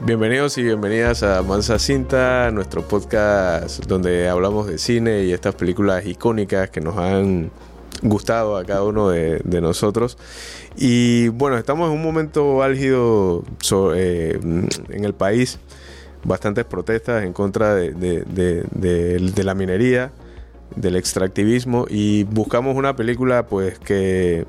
Bienvenidos y bienvenidas a Mansa Cinta, nuestro podcast donde hablamos de cine y estas películas icónicas que nos han gustado a cada uno de, nosotros. Y bueno, estamos en un momento álgido eh, en el país, bastantes protestas en contra de, la minería, del extractivismo y buscamos una película pues que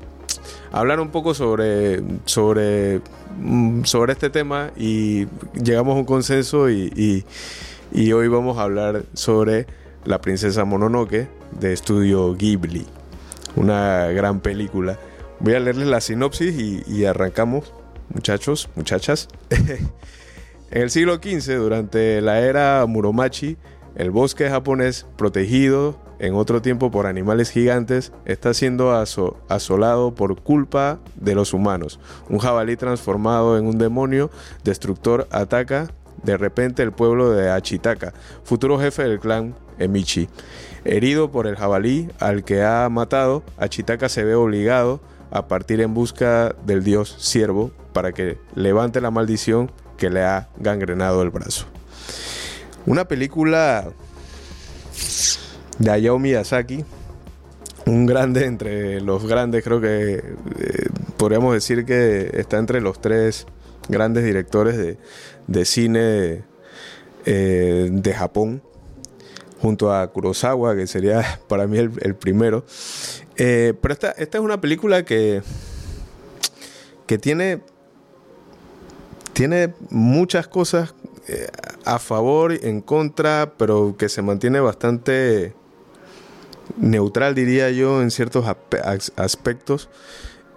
hablar un poco sobre, sobre, mm, sobre este tema y llegamos a un consenso y, hoy vamos a hablar sobre La princesa Mononoke de estudio Ghibli, una gran película. Voy a leerles la sinopsis y, y arrancamos, muchachos, muchachas. en el siglo XV, durante la era Muromachi, el bosque japonés protegido en otro tiempo por animales gigantes, está siendo asolado por culpa de los humanos. Un jabalí transformado en un demonio destructor ataca de repente el pueblo de Achitaka, futuro jefe del clan Emichi. Herido por el jabalí al que ha matado, Achitaka se ve obligado a partir en busca del dios siervo para que levante la maldición que le ha gangrenado el brazo. Una película de Hayao Miyazaki, un grande entre los grandes, creo que eh, podríamos decir que está entre los tres grandes directores de, cine eh, de Japón, junto a Kurosawa, que sería para mí el, primero. Eh, pero esta, esta es una película que, que tiene, tiene muchas cosas a favor, en contra, pero que se mantiene bastante neutral, diría yo, en ciertos aspectos.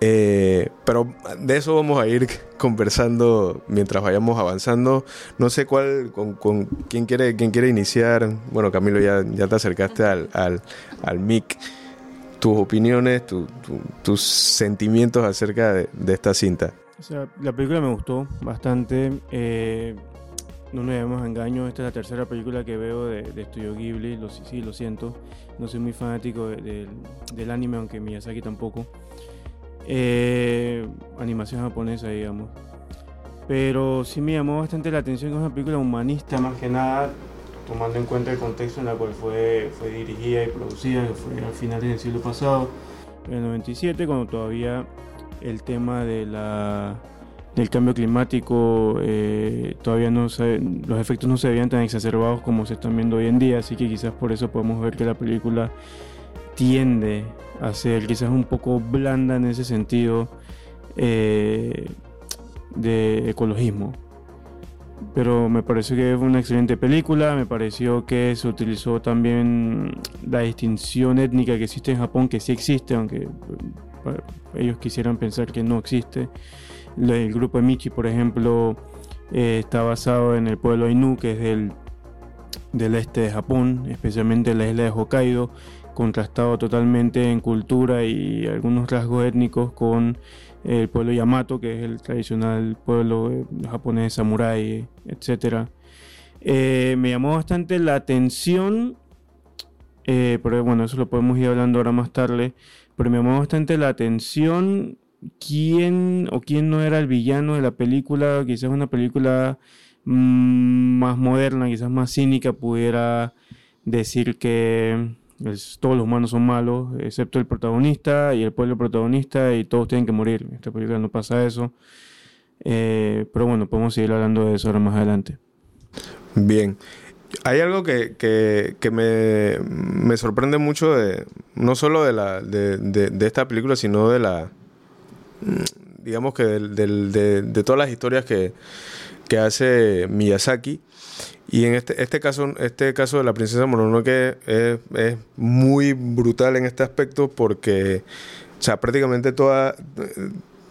Eh, pero de eso vamos a ir conversando mientras vayamos avanzando. No sé cuál, con, quién quiere, quién quiere iniciar. Bueno, Camilo, ya, ya te acercaste al, al, mic. Tus opiniones, tus sentimientos acerca de, esta cinta. O sea, la película me gustó bastante. Eh, no nos llevemos engaño, esta es la tercera película que veo de, Estudio Ghibli, lo, sí, lo siento. No soy muy fanático del anime, aunque Miyazaki tampoco. Eh, animación japonesa, digamos. Pero sí me llamó bastante la atención que es una película humanista, más que nada, tomando en cuenta el contexto en el cual fue, fue dirigida y producida, que fue al finales del siglo pasado, en el 97, cuando todavía el tema de la del cambio climático eh, todavía no se, los efectos no se veían tan exacerbados como se están viendo hoy en día así que quizás por eso podemos ver que la película tiende a ser quizás un poco blanda en ese sentido eh, de ecologismo. Pero me pareció que fue una excelente película me pareció que se utilizó también la distinción étnica que existe en Japón que sí existe aunque eh, ellos quisieran pensar que no existe el grupo de Michi, por ejemplo, eh, está basado en el pueblo Ainu, que es del, del este de Japón, especialmente la isla de Hokkaido, contrastado totalmente en cultura y algunos rasgos étnicos con el pueblo Yamato, que es el tradicional pueblo eh, japonés samurái, etc. Eh, me llamó bastante la atención, pero bueno, eso lo podemos ir hablando ahora más tarde, pero me llamó bastante la atención quién o quién no era el villano de la película, quizás una película mm, más moderna, quizás más cínica, pudiera decir que pues, todos los humanos son malos, excepto el protagonista y el pueblo protagonista, y todos tienen que morir. En esta película no pasa eso. Eh, pero bueno, podemos seguir hablando de eso ahora más adelante. Bien. Hay algo que, que, me, me, sorprende mucho de no solo de, la, de, de esta película, sino de la, digamos que de, todas las historias que, hace Miyazaki. Y en este, este, caso, este caso de la princesa Mononoke es, es muy brutal en este aspecto porque, o sea, prácticamente toda...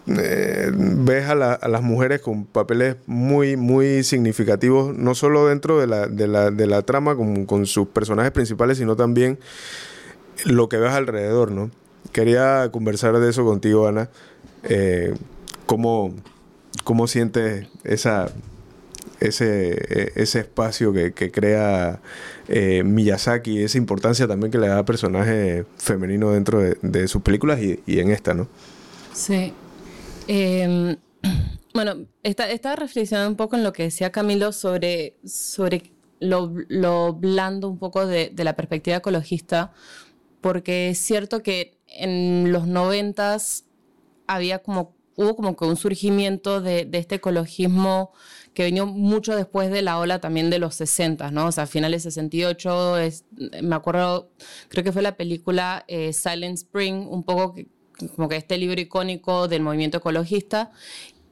Eh, ves a, las mujeres con papeles muy, muy significativos, no solo dentro de la, de la, de la trama con, con sus personajes principales, sino también lo que ves alrededor, ¿no? Quería conversar de eso contigo, Ana. Eh, ¿cómo, ¿Cómo sientes esa, ese, ese espacio que, crea eh, Miyazaki, esa importancia también que le da a personaje femenino dentro de, sus películas y, en esta, ¿no? Sí. Em, Bueno, estaba reflexionando un poco en lo que decía Camilo sobre, sobre lo, lo blando un poco de, de, la perspectiva ecologista, porque es cierto que en los noventas había como, hubo como que un surgimiento de, de este ecologismo que vino mucho después de la ola también de los 60, ¿no? O sea, finales 68, es, me acuerdo, creo que fue la película eh, Silent Spring, un poco como que este libro icónico del movimiento ecologista.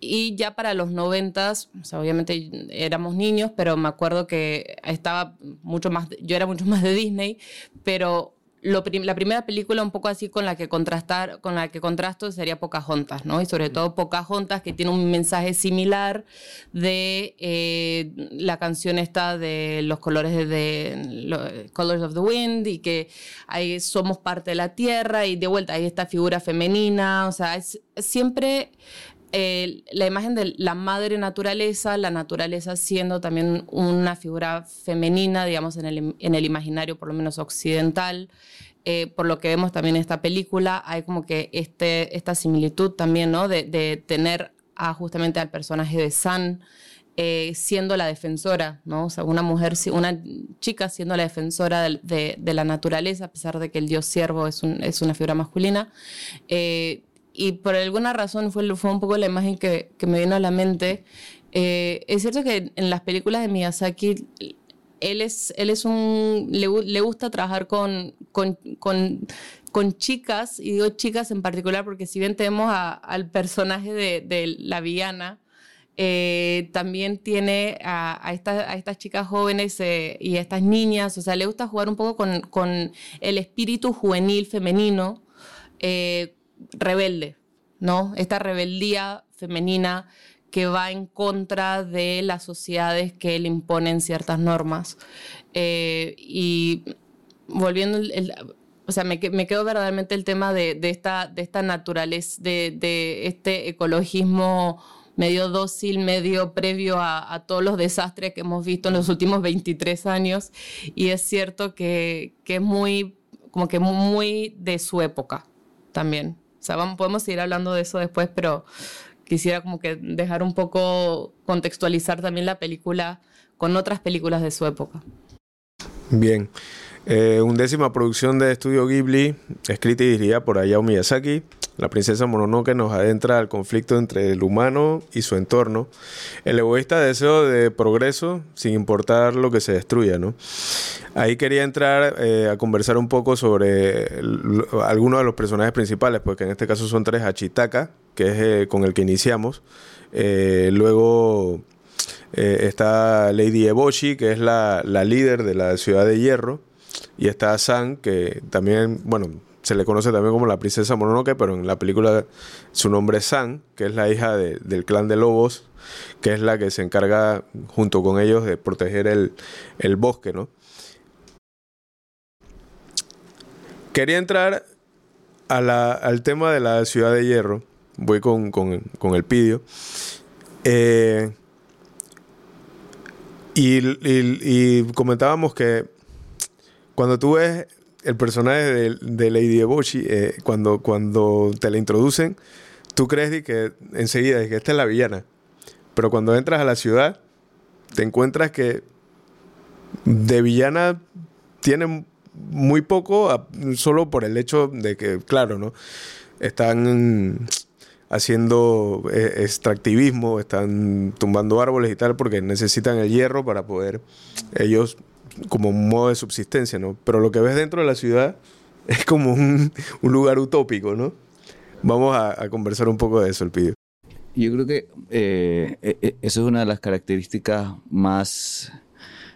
Y ya para los 90, o sea, obviamente éramos niños, pero me acuerdo que estaba mucho más, yo era mucho más de Disney, pero la primera película un poco así con la que contrastar con la que contrasto sería Pocahontas, ¿no? Y sobre todo Pocahontas que tiene un mensaje similar de eh, la canción esta de los colores de, Colors of the Wind y que ahí somos parte de la tierra y de vuelta hay esta figura femenina, o sea, es siempre eh, la imagen de la madre naturaleza, la naturaleza siendo también una figura femenina, digamos, en el, en el imaginario por lo menos occidental. Eh, por lo que vemos también en esta película, hay como que este, esta similitud también, ¿no? De, tener justamente al personaje de San eh, siendo la defensora, ¿no? O sea, una mujer, una chica siendo la defensora de, la naturaleza, a pesar de que el dios siervo es una figura masculina. Eh, y por alguna razón fue, fue un poco la imagen que, que me vino a la mente. Eh, es cierto que en las películas de Miyazaki, él es, él es un, le, le gusta trabajar con, con, con, con, chicas, y digo chicas en particular porque si bien tenemos a, al personaje de, de la villana, eh, también tiene a, a, a, estas chicas jóvenes eh, y a estas niñas, o sea, le gusta jugar un poco con el espíritu juvenil femenino. Eh, rebelde, ¿no? Esta rebeldía femenina que va en contra de las sociedades que le imponen ciertas normas. Eh, y volviendo, o sea, me, me, verdaderamente el tema de, esta, de esta naturaleza, de, de, este ecologismo medio dócil, medio previo a, a, todos los desastres que hemos visto en los últimos 23 años. Y es cierto que, que es muy, como que muy de su época también. O sea, podemos seguir hablando de eso después, pero quisiera como que dejar un poco contextualizar también la película con otras películas de su época. Bien. Eh, undécima producción de Estudio Ghibli, escrita y dirigida por Hayao Miyazaki. La princesa Mononoke nos adentra al conflicto entre el humano y su entorno. El egoísta deseo de progreso sin importar lo que se destruya, ¿no? Ahí quería entrar eh, a conversar un poco sobre algunos de los personajes principales, porque en este caso son tres, Hachitaka, que es eh, con el que iniciamos. Eh, luego está Lady Eboshi, que es la, la líder de la ciudad de Hierro. Y está San, que también, bueno, se le conoce también como la princesa Mononoke, pero en la película su nombre es San, que es la hija de, del clan de lobos, que es la que se encarga junto con ellos de proteger el, el bosque, ¿no? Quería entrar a la, al tema de la ciudad de hierro. Voy con, con, con el pidio. Eh, y comentábamos que cuando tú ves el personaje de, de Lady Eboshi, eh, cuando, cuando te la introducen, tú crees que enseguida que esta es la villana. Pero cuando entras a la ciudad, te encuentras que de villana tiene muy poco, solo por el hecho de que, claro, ¿no? Están haciendo eh, extractivismo, están tumbando árboles y tal, porque necesitan el hierro para poder ellos como un modo de subsistencia, ¿no? Pero lo que ves dentro de la ciudad es como un, lugar utópico, ¿no? Vamos a, conversar un poco de eso, el pido. Yo creo que eh, eh, eso es una de las características más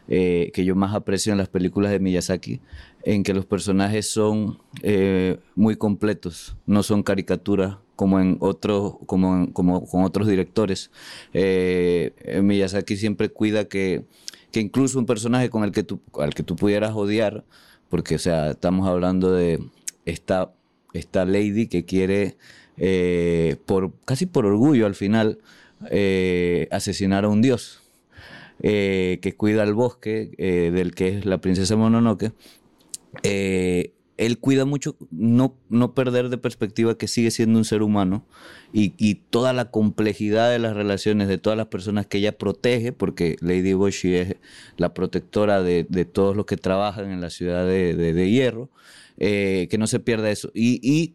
eh, que yo más aprecio en las películas de Miyazaki, en que los personajes son eh, muy completos, no son caricaturas como en otros, como, como con otros directores. Eh, Miyazaki siempre cuida que que incluso un personaje con el que tú, al que tú pudieras odiar, porque, o sea, estamos hablando de esta, esta lady que quiere, eh, por, casi por orgullo al final, eh, asesinar a un dios, eh, que cuida el bosque, del que es la princesa Mononoke, él cuida mucho no, no perder de perspectiva que sigue siendo un ser humano y, y, toda la complejidad de las relaciones de todas las personas que ella protege, porque Lady Boshi es la protectora de, de todos los que trabajan en la ciudad de, de, Hierro, eh, que no se pierda eso. Y, y,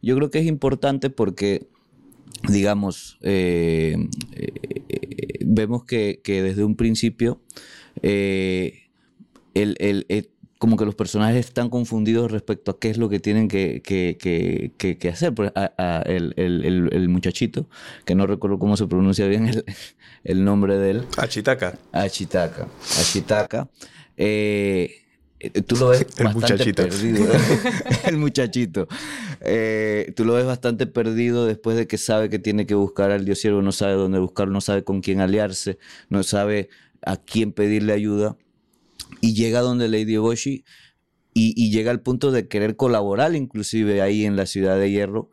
yo creo que es importante porque, digamos, eh, eh, vemos que, que, desde un principio el, el como que los personajes están confundidos respecto a qué es lo que tienen que, hacer. Pues, el, muchachito, que no recuerdo cómo se pronuncia bien el, nombre de él. Achitaka. Achitaka. Achitaka. Eh, tú lo ves bastante perdido. el muchachito. Eh, tú lo ves bastante perdido después de que sabe que tiene que buscar al dios siervo, no sabe dónde buscarlo, no sabe con quién aliarse, no sabe a quién pedirle ayuda y llega donde Lady Boshi y, llega al punto de querer colaborar inclusive ahí en la ciudad de Hierro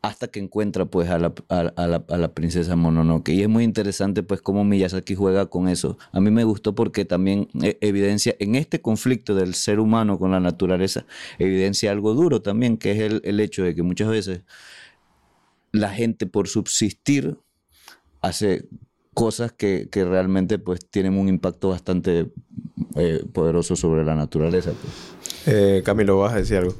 hasta que encuentra pues a la, a, la, princesa Mononoke. Y es muy interesante pues cómo Miyazaki juega con eso. A mí me gustó porque también eh, evidencia en este conflicto del ser humano con la naturaleza, evidencia algo duro también, que es el, el hecho de que muchas veces la gente por subsistir hace cosas que, que, realmente pues tienen un impacto bastante eh, poderoso sobre la naturaleza. Pues. Eh, Camilo, ¿vas a decir algo?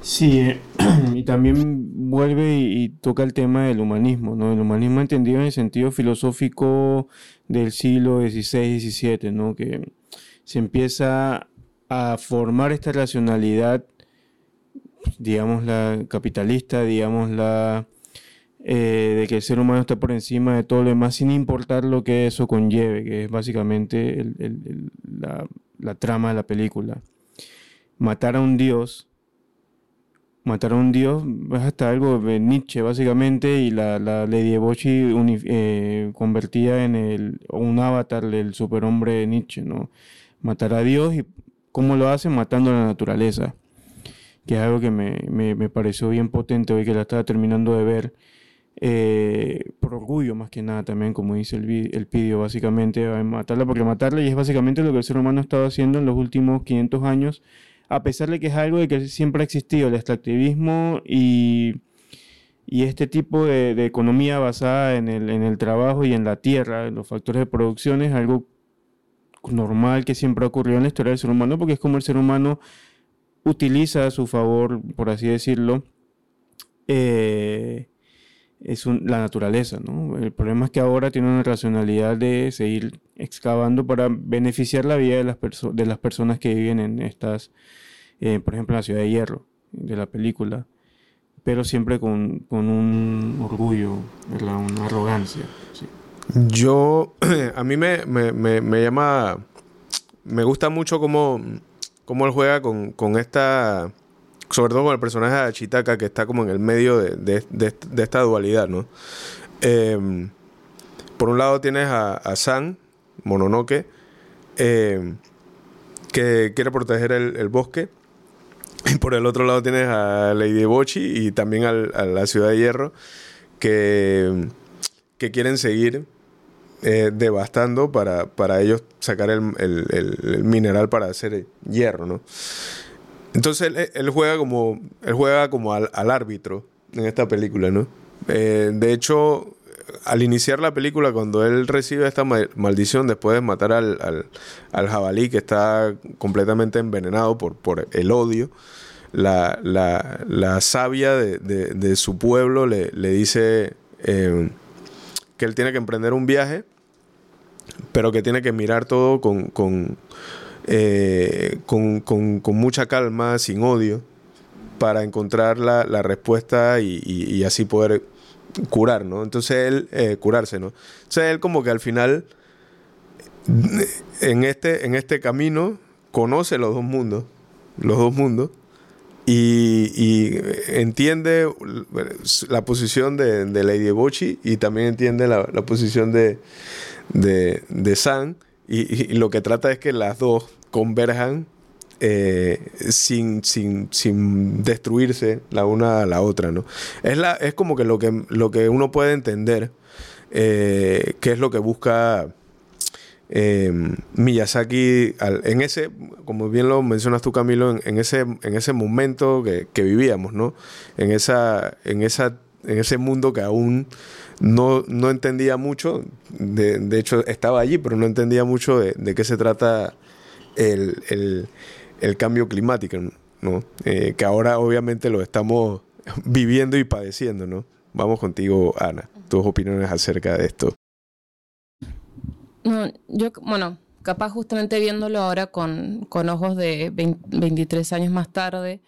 Sí, eh, y también vuelve y, toca el tema del humanismo, ¿no? El humanismo entendido en el sentido filosófico del siglo XVI, XVII, ¿no? Que se empieza a formar esta racionalidad, digamos la capitalista, digamos la eh, de que el ser humano está por encima de todo lo demás sin importar lo que eso conlleve, que es básicamente la, trama de la película. Matar a un dios, matar a un dios es hasta algo de Nietzsche básicamente y la, la Lady Eboshi eh, convertida en el, un avatar del superhombre de Nietzsche, ¿no? Matar a Dios y cómo lo hace matando a la naturaleza, que es algo que me, me, me pareció bien potente hoy que la estaba terminando de ver eh, por orgullo más que nada también, como dice el, el pidio, básicamente matarla porque matarla y es básicamente lo que el ser humano ha estado haciendo en los últimos 500 años, a pesar de que es algo de que siempre ha existido, el extractivismo y, y este tipo de, de, economía basada en el, en el trabajo y en la tierra, en los factores de producción, es algo normal que siempre ha ocurrido en la historia del ser humano, porque es como el ser humano utiliza a su favor, por así decirlo, eh, es la naturaleza, ¿no? El problema es que ahora tiene una racionalidad de seguir excavando para beneficiar la vida de las, de las personas que viven en estas, eh, por ejemplo, en la ciudad de Hierro, de la película, pero siempre con, un orgullo, una arrogancia. Yo, a mí me, me, llama, me gusta mucho cómo, cómo él juega con, con esta sobre todo con el personaje de Chitaka que está como en el medio de, esta dualidad, ¿no? Em, por un lado tienes a, San, Mononoke, em, que quiere proteger el, bosque. Y por el otro lado tienes a Lady Bochi y también a la ciudad de Hierro, que, que quieren seguir eh, devastando para, para, ellos sacar el, el, mineral para hacer hierro, ¿no? Entonces él, juega como, él juega como al, árbitro en esta película, ¿no? Eh, de hecho, al iniciar la película, cuando él recibe esta maldición después de matar al, jabalí que está completamente envenenado por, por el odio, la, la, sabia de, su pueblo le, dice eh, que él tiene que emprender un viaje, pero que tiene que mirar todo con eh, con, mucha calma, sin odio, para encontrar la, respuesta y, así poder curar, ¿no? Entonces él, eh, curarse, ¿no? Entonces él como que al final, en este, en este camino, conoce los dos mundos, los dos mundos, y, entiende la posición de, Lady Bochi y también entiende la, posición de, de, de San, y, lo que trata es que las dos converjan eh, sin, sin, sin, destruirse la una a la otra, ¿no? Es, la, es como que lo que, lo que uno puede entender, eh, qué es lo que busca eh, Miyazaki, en ese, como bien lo mencionas tú, Camilo, en, ese, en ese momento que, vivíamos, ¿no? En, esa, en, esa, en ese mundo que aún no, no entendía mucho, de, hecho estaba allí, pero no entendía mucho de, qué se trata el, cambio climático, ¿no? Eh, que ahora obviamente lo estamos viviendo y padeciendo, ¿no? Vamos contigo, Ana, tus opiniones acerca de esto. No, yo, bueno, capaz justamente viéndolo ahora con, con ojos de 23 años más tarde,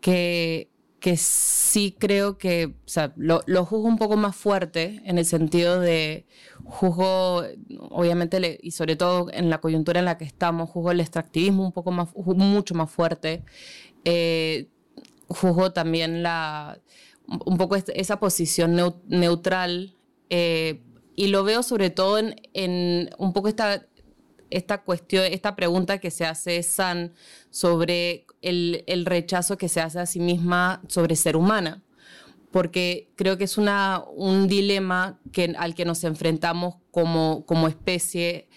que, que sí creo que, o sea, lo, lo, juzgo un poco más fuerte en el sentido de, juzgo, obviamente, y sobre todo en la coyuntura en la que estamos, juzgo el extractivismo un poco más, mucho más fuerte. Eh, juzgo también la, un poco esa posición neutral eh, y lo veo sobre todo en, un poco esta, esta cuestión, esta pregunta que se hace San sobre el, rechazo que se hace a sí misma sobre ser humana. Porque creo que es una, un dilema que, al que nos enfrentamos como, como especie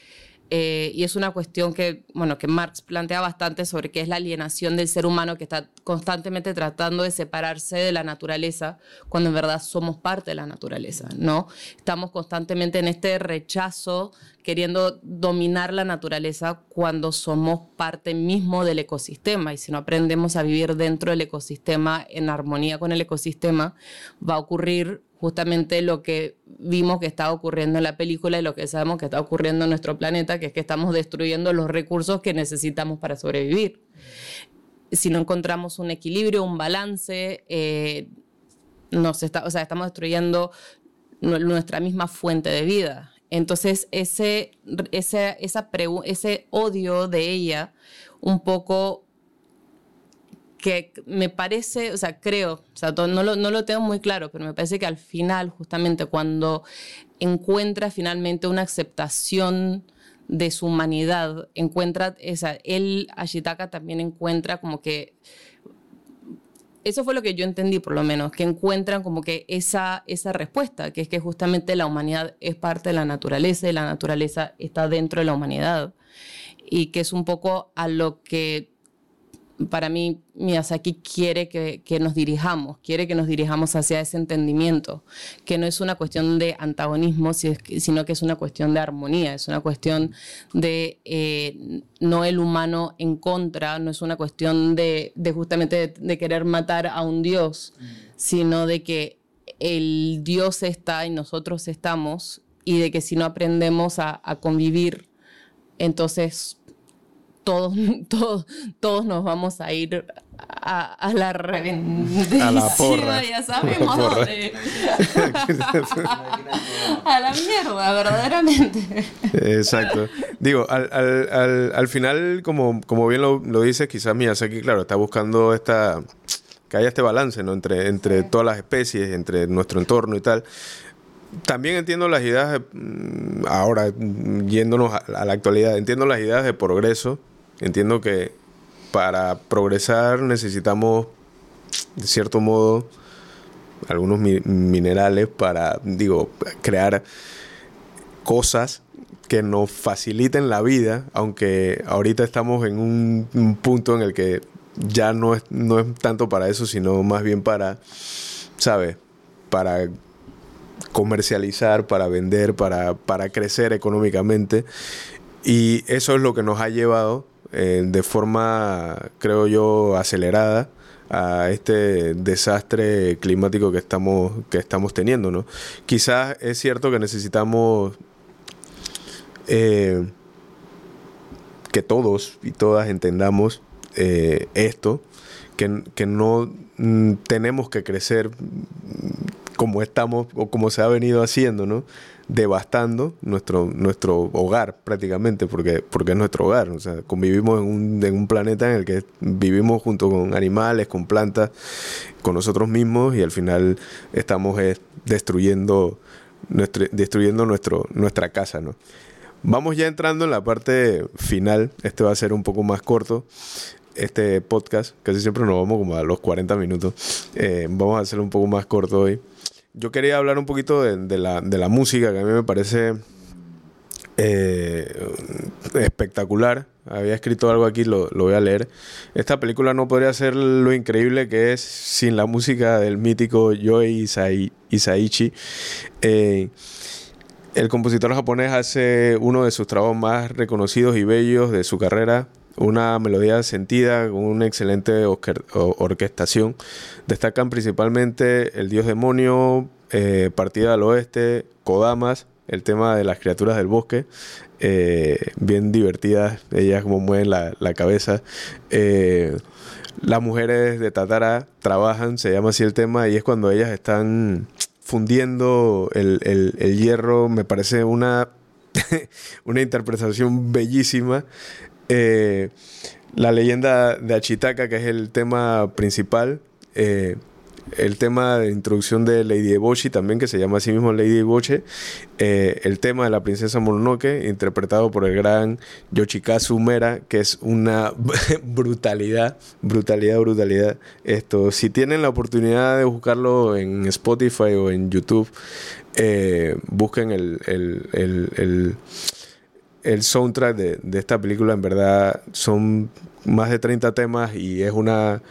eh, y es una cuestión que, bueno, que Marx plantea bastante sobre qué es la alienación del ser humano que está constantemente tratando de separarse de la naturaleza cuando en verdad somos parte de la naturaleza, ¿no? Estamos constantemente en este rechazo queriendo dominar la naturaleza cuando somos parte mismo del ecosistema y si no aprendemos a vivir dentro del ecosistema en armonía con el ecosistema va a ocurrir justamente lo que vimos que está ocurriendo en la película y lo que sabemos que está ocurriendo en nuestro planeta, que es que estamos destruyendo los recursos que necesitamos para sobrevivir. Si no encontramos un equilibrio, un balance, eh, nos está, o sea, estamos destruyendo nuestra misma fuente de vida. Entonces, ese, ese, esa ese odio de ella un poco que me parece, o sea, creo, o sea, no lo, no lo tengo muy claro, pero me parece que al final, justamente cuando encuentra finalmente una aceptación de su humanidad, encuentra, esa, él, Ashitaka, también encuentra como que, eso fue lo que yo entendí por lo menos, que encuentran como que esa, esa respuesta, que es que justamente la humanidad es parte de la naturaleza y la naturaleza está dentro de la humanidad. Y que es un poco a lo que para mí Miyazaki quiere que, nos dirijamos, quiere que nos dirijamos hacia ese entendimiento, que no es una cuestión de antagonismo, sino que es una cuestión de armonía, es una cuestión de eh, no el humano en contra, no es una cuestión de, justamente de, querer matar a un dios, sino de que el dios está y nosotros estamos y de que si no aprendemos a convivir, entonces todos, todos, todos nos vamos a ir a, a la revendida. A la porra. Ya sabemos dónde. a la mierda, verdaderamente. Exacto. Digo, al, al, al, final, como, como bien lo, lo dices, quizás Miyazaki, claro, está buscando esta que haya este balance ¿no? entre, entre todas las especies, entre nuestro entorno y tal. También entiendo las ideas, mm, ahora yéndonos a la actualidad, entiendo las ideas de progreso Entiendo que para progresar necesitamos, de cierto modo, algunos minerales para, digo, crear cosas que nos faciliten la vida, aunque ahorita estamos en un, punto en el que ya no es, no es tanto para eso, sino más bien para, ¿sabes? Para comercializar, para vender, para, para crecer económicamente. Y eso es lo que nos ha llevado eh, de forma, creo yo, acelerada a este desastre climático que estamos, que estamos teniendo, ¿no? Quizás es cierto que necesitamos eh, que todos y todas entendamos eh, esto, que, que no mm, tenemos que crecer como estamos o como se ha venido haciendo, ¿no? devastando nuestro, nuestro hogar prácticamente, porque, porque es nuestro hogar. O sea, convivimos en un, en un planeta en el que vivimos junto con animales, con plantas, con nosotros mismos y al final estamos eh, destruyendo, nuestro, destruyendo nuestro, nuestra casa. ¿no? Vamos ya entrando en la parte final. Este va a ser un poco más corto este podcast, casi siempre nos vamos como a los 40 minutos. Eh, vamos a hacerlo un poco más corto hoy yo quería hablar un poquito de, la, música, que a mí me parece eh, espectacular. Había escrito algo aquí, lo, voy a leer. Esta película no podría ser lo increíble que es sin la música del mítico Yoei Isaichi. Eh, el compositor japonés hace uno de sus trabajos más reconocidos y bellos de su carrera, una melodía sentida con una excelente orquestación. Destacan principalmente El Dios Demonio, eh, Partida al Oeste, Kodamas, el tema de las criaturas del bosque, eh, bien divertidas, ellas como mueven la, cabeza. Eh, las mujeres de Tatara trabajan, se llama así el tema, y es cuando ellas están fundiendo el, hierro, me parece una, una interpretación bellísima. Eh, la leyenda de Achitaka, que es el tema principal, el tema de introducción de Lady Eboshi también, que se llama así mismo Lady Eboshi, eh, el tema de la princesa Mononoke, interpretado por el gran Yoshikazu Mera, que es una brutalidad, brutalidad, brutalidad. Esto, si tienen la oportunidad de buscarlo en Spotify o en YouTube, eh, busquen el, soundtrack de, de esta película, en verdad son más de 30 temas y es una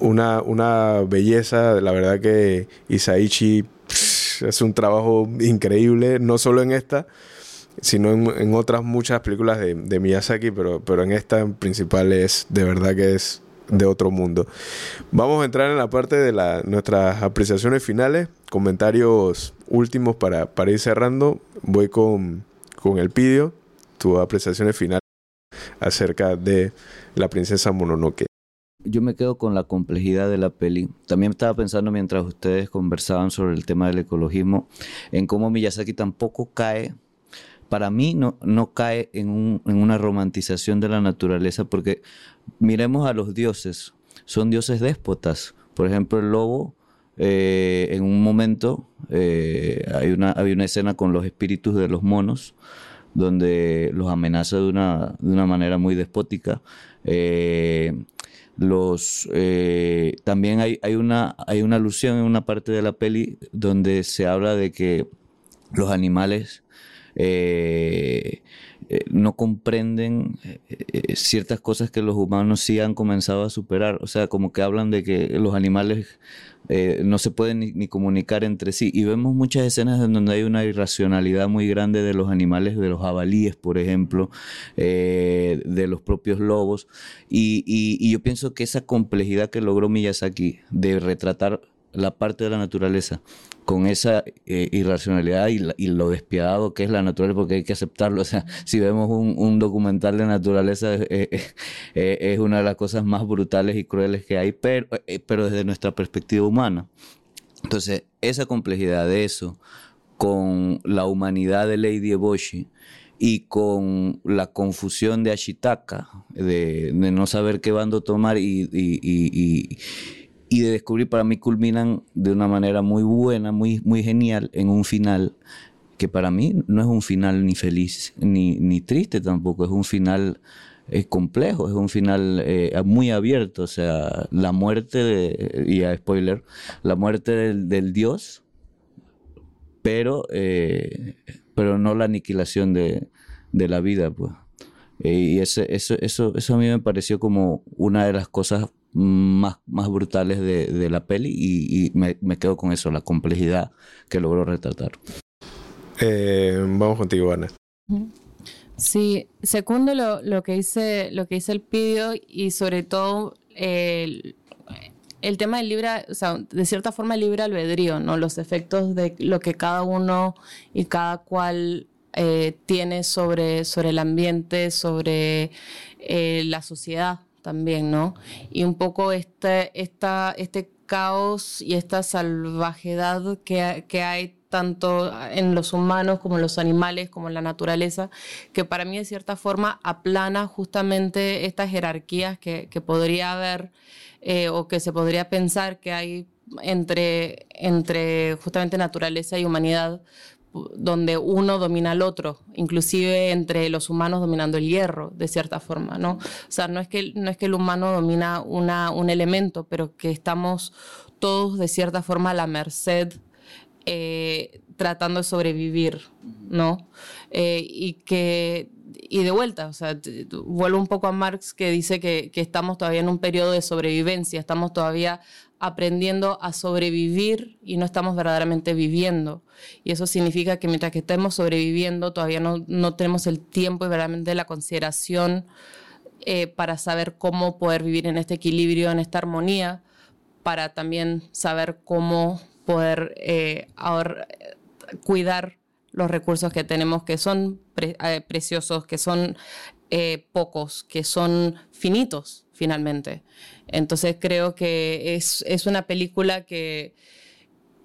una, una belleza. La verdad que Isaichi es un trabajo increíble, no solo en esta, sino en, otras muchas películas de, Miyazaki, pero, pero en esta en principal es de verdad que es de otro mundo. Vamos a entrar en la parte de la, nuestras apreciaciones finales, comentarios últimos para, para ir cerrando. Voy con, con el pidio, tu apreciaciones finales acerca de la princesa Mononoke yo me quedo con la complejidad de la peli. También estaba pensando mientras ustedes conversaban sobre el tema del ecologismo, en cómo Miyazaki tampoco cae, para mí no, no cae en, un, en una romantización de la naturaleza, porque miremos a los dioses, son dioses déspotas. Por ejemplo, el lobo, eh, en un momento eh, hay, una, hay una escena con los espíritus de los monos, donde los amenaza de una, de una manera muy despótica. Eh, los eh, también hay, hay, una, hay una alusión en una parte de la peli donde se habla de que los animales eh, eh, no comprenden ciertas cosas que los humanos sí han comenzado a superar. O sea, como que hablan de que los animales eh, no se pueden ni, comunicar entre sí. Y vemos muchas escenas en donde hay una irracionalidad muy grande de los animales, de los jabalíes, por ejemplo, eh, de los propios lobos. y, yo pienso que esa complejidad que logró Miyazaki de retratar la parte de la naturaleza con esa eh, irracionalidad y, lo despiadado que es la naturaleza, porque hay que aceptarlo. O sea, si vemos un, documental de naturaleza, es una de las cosas más brutales y crueles que hay, pero, eh, pero desde nuestra perspectiva humana. Entonces, esa complejidad de eso, con la humanidad de Lady Eboshi, y con la confusión de Ashitaka, de, no saber qué bando tomar y, y de descubrir para mí culminan de una manera muy buena, muy, muy genial en un final que para mí no es un final ni feliz ni, ni triste tampoco, es un final es complejo, es un final eh, muy abierto, o sea, la muerte, y a spoiler, la muerte del, dios, pero, eh, pero no la aniquilación de, de la vida, pues. Eh, y ese, eso, eso, eso a mí me pareció como una de las cosas más, más brutales de, la peli y, me, quedo con eso, la complejidad que logró retratar. Eh, vamos contigo, Ana. Sí, segundo lo, que dice, lo que dice el pidio y sobre todo el, tema del libre, o sea, de cierta forma libre albedrío, ¿no? Los efectos de lo que cada uno y cada cual eh, tiene sobre, sobre el ambiente, sobre eh, la sociedad también, ¿no? Y un poco este, esta, este caos y esta salvajedad que, que hay tanto en los humanos como en los animales, como en la naturaleza, que para mí de cierta forma aplana justamente estas jerarquías que, que podría haber eh, o que se podría pensar que hay entre, entre justamente naturaleza y humanidad, donde uno domina al otro, inclusive entre los humanos dominando el hierro, de cierta forma, ¿no? O sea, no es que, no es que el humano domina una, un elemento, pero que estamos todos de cierta forma a la merced, eh, tratando de sobrevivir ¿no? Eh, y que, y de vuelta, o sea, vuelvo un poco a Marx que dice que, que estamos todavía en un periodo de sobrevivencia, estamos todavía aprendiendo a sobrevivir y no estamos verdaderamente viviendo. Y eso significa que mientras que estemos sobreviviendo, todavía no, no tenemos el tiempo y verdaderamente la consideración eh, para saber cómo poder vivir en este equilibrio, en esta armonía, para también saber cómo poder eh, cuidar los recursos que tenemos, que son eh, preciosos, que son pocos, que son finitos finalmente. Entonces creo que es, una película que,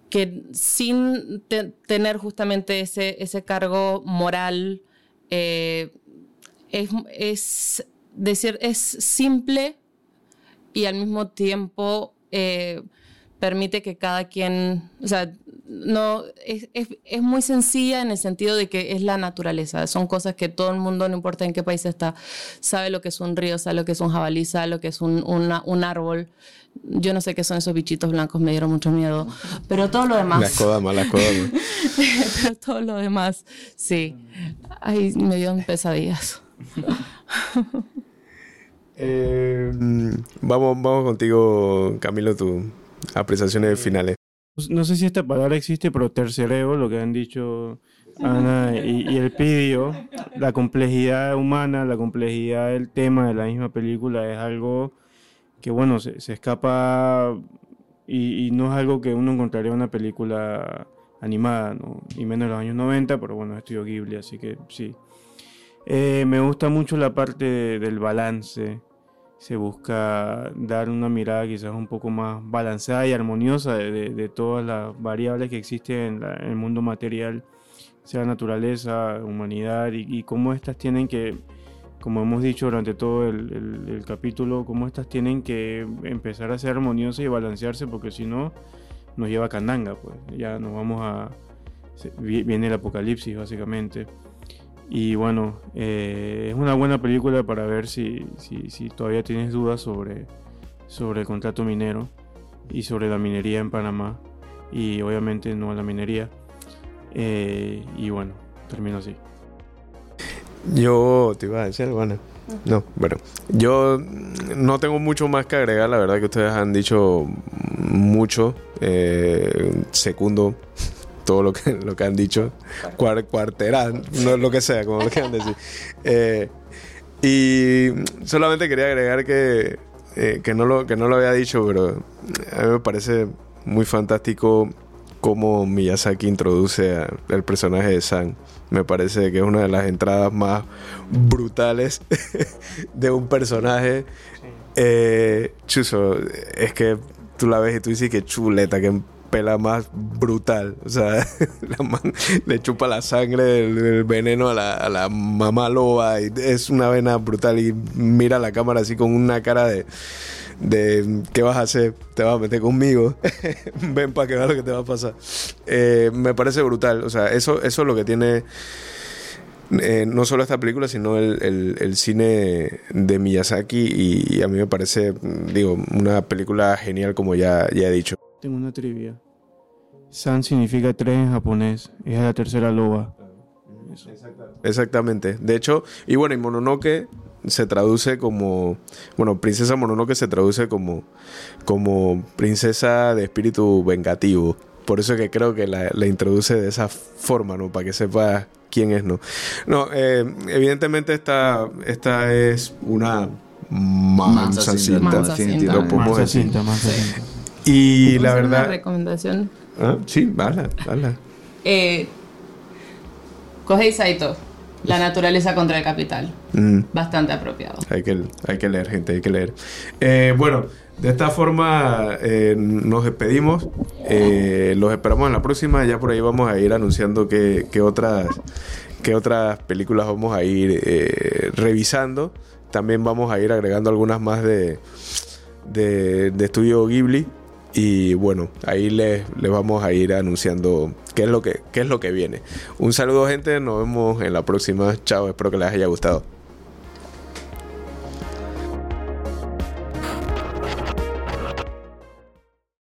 que sin tener justamente ese, ese cargo moral, es, es decir, es simple y al mismo tiempo eh, permite que cada quien, no, es, es, muy sencilla en el sentido de que es la naturaleza, son cosas que todo el mundo, no importa en qué país está, sabe lo que es un río, sabe lo que es un jabalí, sabe lo que es un, un árbol. Yo no sé qué son esos bichitos blancos, me dieron mucho miedo, pero todo lo demás... Las codamas, las codamas. pero todo lo demás, sí. Ay, me dieron pesadillas. Eh, vamos, vamos contigo, Camilo, tus apreciaciones finales. Pues, no sé si esta palabra existe, pero tercereo, lo que han dicho Ana y, el pidio, la complejidad humana, la complejidad del tema de la misma película es algo que, bueno, se, escapa y, no es algo que uno encontraría en una película animada, ¿no? y menos en los años 90, pero bueno, estudio Ghibli, así que sí. Eh, me gusta mucho la parte del balance. Se busca dar una mirada quizás un poco más balanceada y armoniosa de, todas las variables que existen en, el mundo material, sea naturaleza, humanidad, y, cómo estas tienen que, como hemos dicho durante todo el, capítulo, cómo estas tienen que empezar a ser armoniosas y balancearse, porque si no, nos lleva a candanga, pues ya nos vamos a... Viene el apocalipsis, básicamente. Y bueno, eh, es una buena película para ver si, si, todavía tienes dudas sobre, sobre el contrato minero y sobre la minería en Panamá. Y obviamente no la minería. Eh, y bueno, termino así. Yo te iba a decir, bueno. No, bueno, yo no tengo mucho más que agregar, la verdad que ustedes han dicho mucho. Eh, segundo todo lo que, lo que han dicho, cuarterán, no lo que sea, como lo quieran decir. Eh, y solamente quería agregar que, eh, que, no lo, que no lo había dicho, pero a mí me parece muy fantástico cómo Miyazaki introduce al personaje de San. Me parece que es una de las entradas más brutales de un personaje. Eh, chuso, es que tú la ves y tú dices que chuleta, que pela más brutal. O sea, le chupa la sangre, el, veneno a la, mamá loba. Y es una vena brutal. Y mira la cámara así con una cara de. de ¿Qué vas a hacer? ¿Te vas a meter conmigo? Ven para que veas lo que te va a pasar. Eh, me parece brutal. O sea, eso, eso es lo que tiene. Eh, no solo esta película, sino el, el, cine de Miyazaki y, a mí me parece, digo, una película genial como ya, ya he dicho. Tengo una trivia. San significa tres en japonés. Es la tercera loba. Exactamente. De hecho, y bueno, y Mononoke se traduce como. Bueno, Princesa Mononoke se traduce como. como princesa de espíritu vengativo. Por eso que creo que la, introduce de esa forma, ¿no? Para que sepa quién es, ¿no? No, eh, evidentemente esta, esta es una mansa cinta. cinta. Y la verdad. Una recomendación. Ah, sí, bala, bala. Eh, Kohei Saito, La naturaleza contra el capital. Mm. Bastante apropiado. Hay que, hay que leer, gente, hay que leer. Eh, bueno, de esta forma eh, nos despedimos. Eh, los esperamos en la próxima. Ya por ahí vamos a ir anunciando qué, otras, qué otras películas vamos a ir revisando. También vamos a ir agregando algunas más de, de, de estudio Ghibli. Y bueno, ahí les, vamos a ir anunciando qué es, lo que, qué es lo que viene. Un saludo gente, nos vemos en la próxima. Chao, espero que les haya gustado.